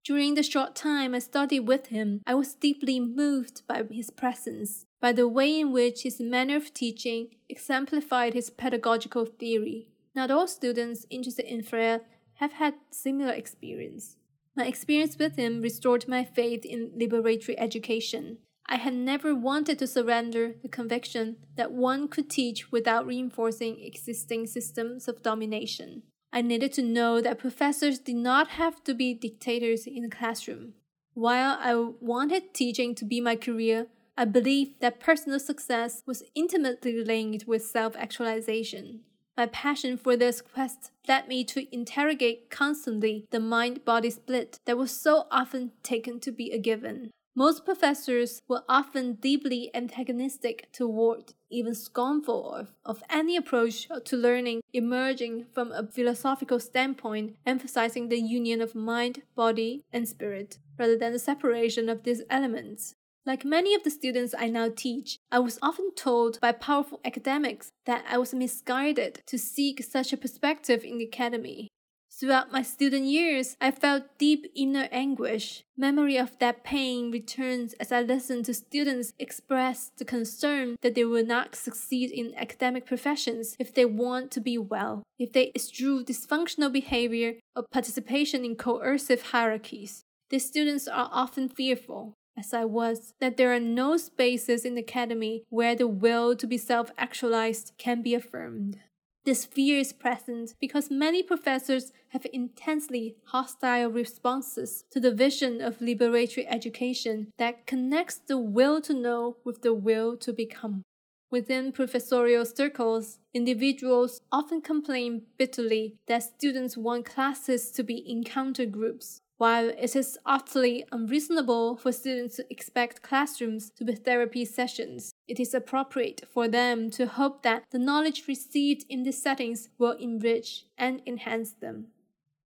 During the short time I studied with him, I was deeply moved by his presence, by the way in which his manner of teaching exemplified his pedagogical theory. Not all students interested in Freire have had similar experience. My experience with him restored my faith in liberatory education. I had never wanted to surrender the conviction that one could teach without reinforcing existing systems of domination. I needed to know that professors did not have to be dictators in the classroom. While I wanted teaching to be my career, I believed that personal success was intimately linked with self actualization. My passion for this quest led me to interrogate constantly the mind body split that was so often taken to be a given. Most professors were often deeply antagonistic toward, even scornful of, of any approach to learning emerging from a philosophical standpoint, emphasizing the union of mind, body, and spirit, rather than the separation of these elements. Like many of the students I now teach, I was often told by powerful academics that I was misguided to seek such a perspective in the academy. Throughout my student years, I felt deep inner anguish. Memory of that pain returns as I listen to students express the concern that they will not succeed in academic professions if they want to be well, if they eschew dysfunctional behavior or participation in coercive hierarchies. These students are often fearful, as I was, that there are no spaces in the academy where the will to be self actualized can be affirmed. This fear is present because many professors have intensely hostile responses to the vision of liberatory education that connects the will to know with the will to become. Within professorial circles, individuals often complain bitterly that students want classes to be encounter groups while it is utterly unreasonable for students to expect classrooms to be therapy sessions, it is appropriate for them to hope that the knowledge received in these settings will enrich and enhance them.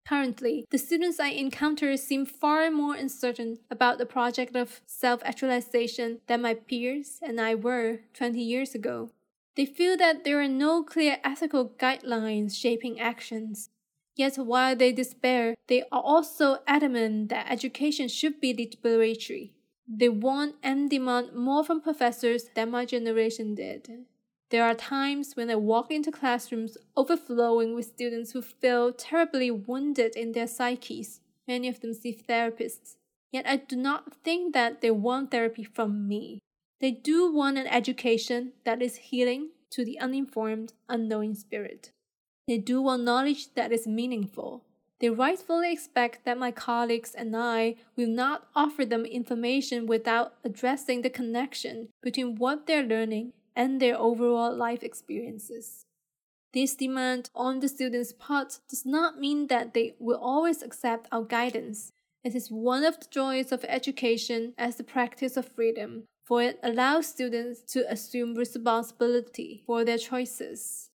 Currently, the students I encounter seem far more uncertain about the project of self actualization than my peers and I were 20 years ago. They feel that there are no clear ethical guidelines shaping actions, Yet while they despair, they are also adamant that education should be liberatory. They want and demand more from professors than my generation did. There are times when I walk into classrooms overflowing with students who feel terribly wounded in their psyches. Many of them see therapists. Yet I do not think that they want therapy from me. They do want an education that is healing to the uninformed, unknowing spirit. They do want knowledge that is meaningful. They rightfully expect that my colleagues and I will not offer them information without addressing the connection between what they're learning and their overall life experiences. This demand on the students' part does not mean that they will always accept our guidance. It is one of the joys of education as the practice of freedom, for it allows students to assume responsibility for their choices.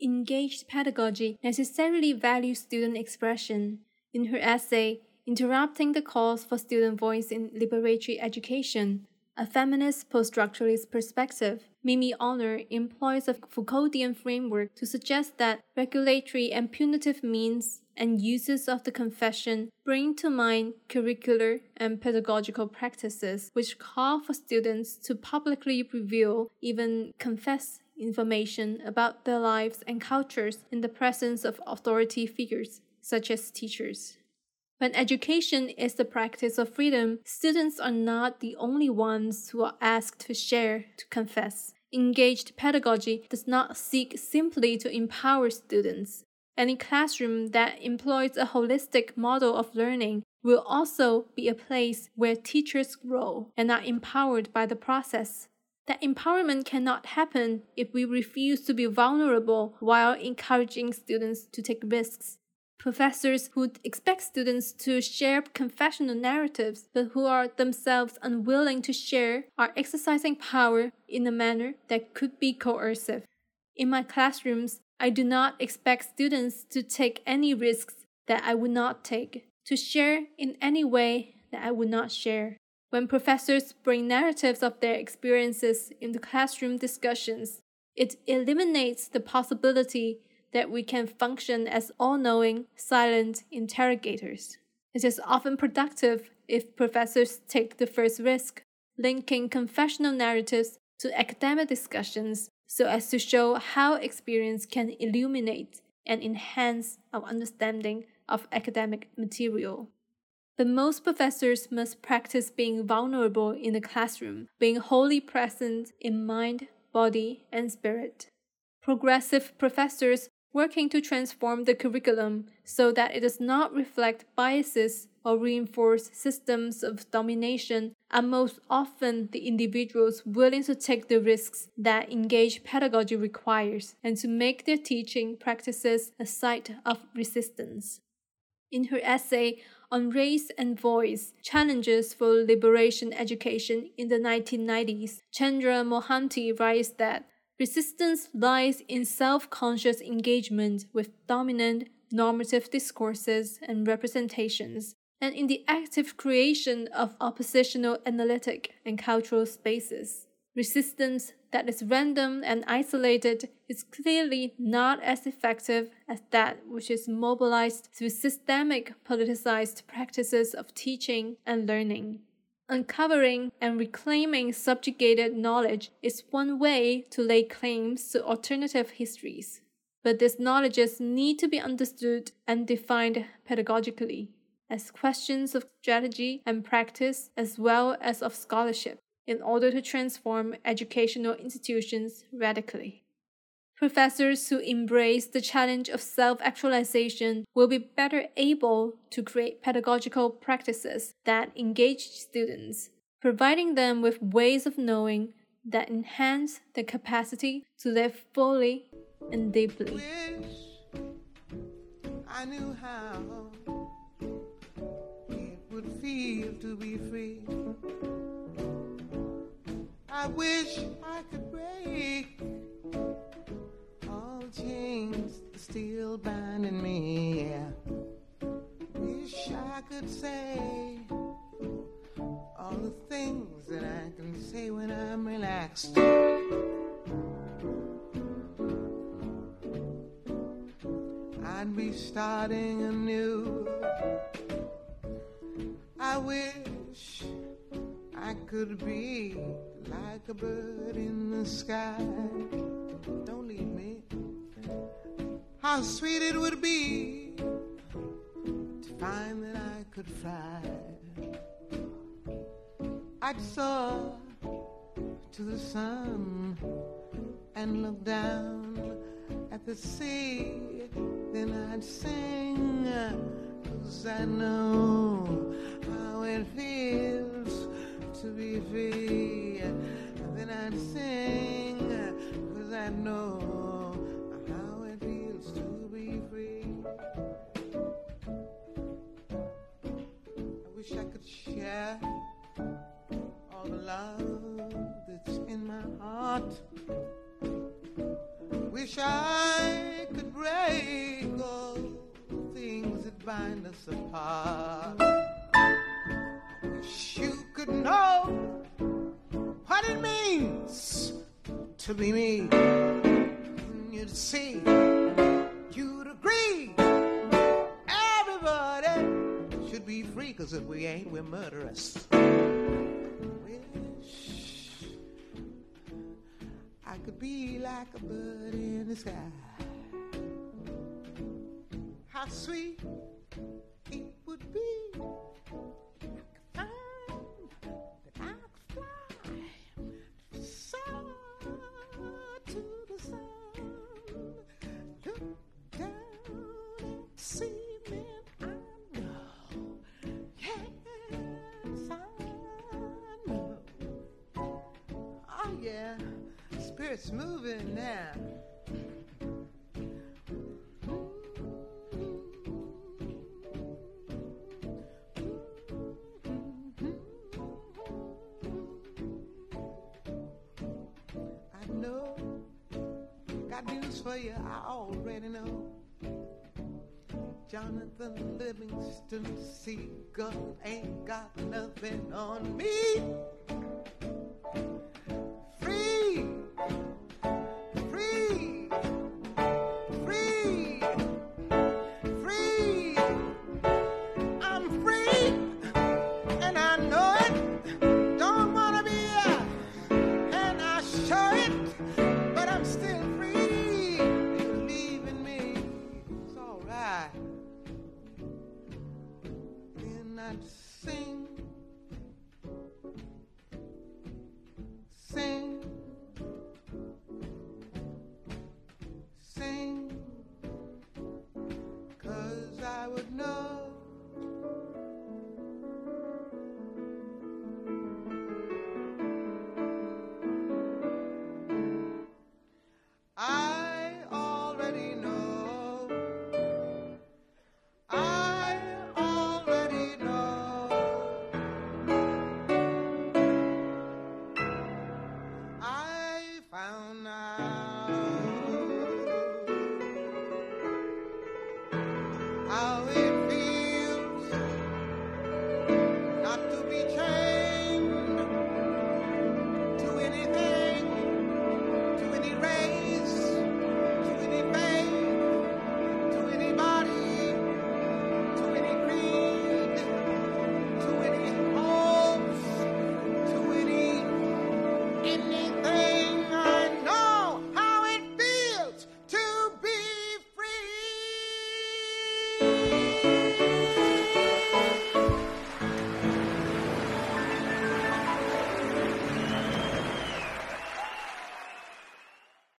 Engaged pedagogy necessarily values student expression. In her essay, Interrupting the Calls for Student Voice in Liberatory Education, a feminist post-structuralist perspective, Mimi Honor employs a Foucauldian framework to suggest that regulatory and punitive means and uses of the confession bring to mind curricular and pedagogical practices which call for students to publicly reveal, even confess information about their lives and cultures in the presence of authority figures, such as teachers. When education is the practice of freedom, students are not the only ones who are asked to share, to confess. Engaged pedagogy does not seek simply to empower students. Any classroom that employs a holistic model of learning will also be a place where teachers grow and are empowered by the process that empowerment cannot happen if we refuse to be vulnerable while encouraging students to take risks. Professors who expect students to share confessional narratives but who are themselves unwilling to share are exercising power in a manner that could be coercive. In my classrooms, I do not expect students to take any risks that I would not take, to share in any way that I would not share. When professors bring narratives of their experiences into classroom discussions, it eliminates the possibility that we can function as all knowing, silent interrogators. It is often productive if professors take the first risk, linking confessional narratives to academic discussions so as to show how experience can illuminate and enhance our understanding of academic material. But most professors must practice being vulnerable in the classroom, being wholly present in mind, body, and spirit. Progressive professors working to transform the curriculum so that it does not reflect biases or reinforce systems of domination are most often the individuals willing to take the risks that engaged pedagogy requires and to make their teaching practices a site of resistance. In her essay on race and voice challenges for liberation education in the 1990s, Chandra Mohanty writes that resistance lies in self conscious engagement with dominant normative discourses and representations and in the active creation of oppositional analytic and cultural spaces. Resistance that is random and isolated is clearly not as effective as that which is mobilized through systemic politicized practices of teaching and learning. Uncovering and reclaiming subjugated knowledge is one way to lay claims to alternative histories, but these knowledges need to be understood and defined pedagogically as questions of strategy and practice as well as of scholarship in order to transform educational institutions radically. Professors who embrace the challenge of self actualization will be better able to create pedagogical practices that engage students, providing them with ways of knowing that enhance their capacity to live fully and deeply. I knew how would feel to be free. Wish I could break all the chains still binding me. Yeah. Wish I could say all the things that I can say when I'm relaxed. I'd be starting anew I wish I could be like a bird in the sky. Don't leave me. How sweet it would be to find that I could fly. I'd soar to the sun and look down at the sea. Then I'd sing, cause I know how it feels to be free. And then I'd sing, cause I know how it feels to be free. I wish I could share all the love that's in my heart. Wish I could break all the things that bind us apart know what it means to be me. You'd see, you'd agree. Everybody should be free, cause if we ain't, we're murderous. Wish I could be like a bird in the sky. How sweet it would be it's moving now. I know, got news for you, I already know. Jonathan Livingston Seagull ain't got nothing on me.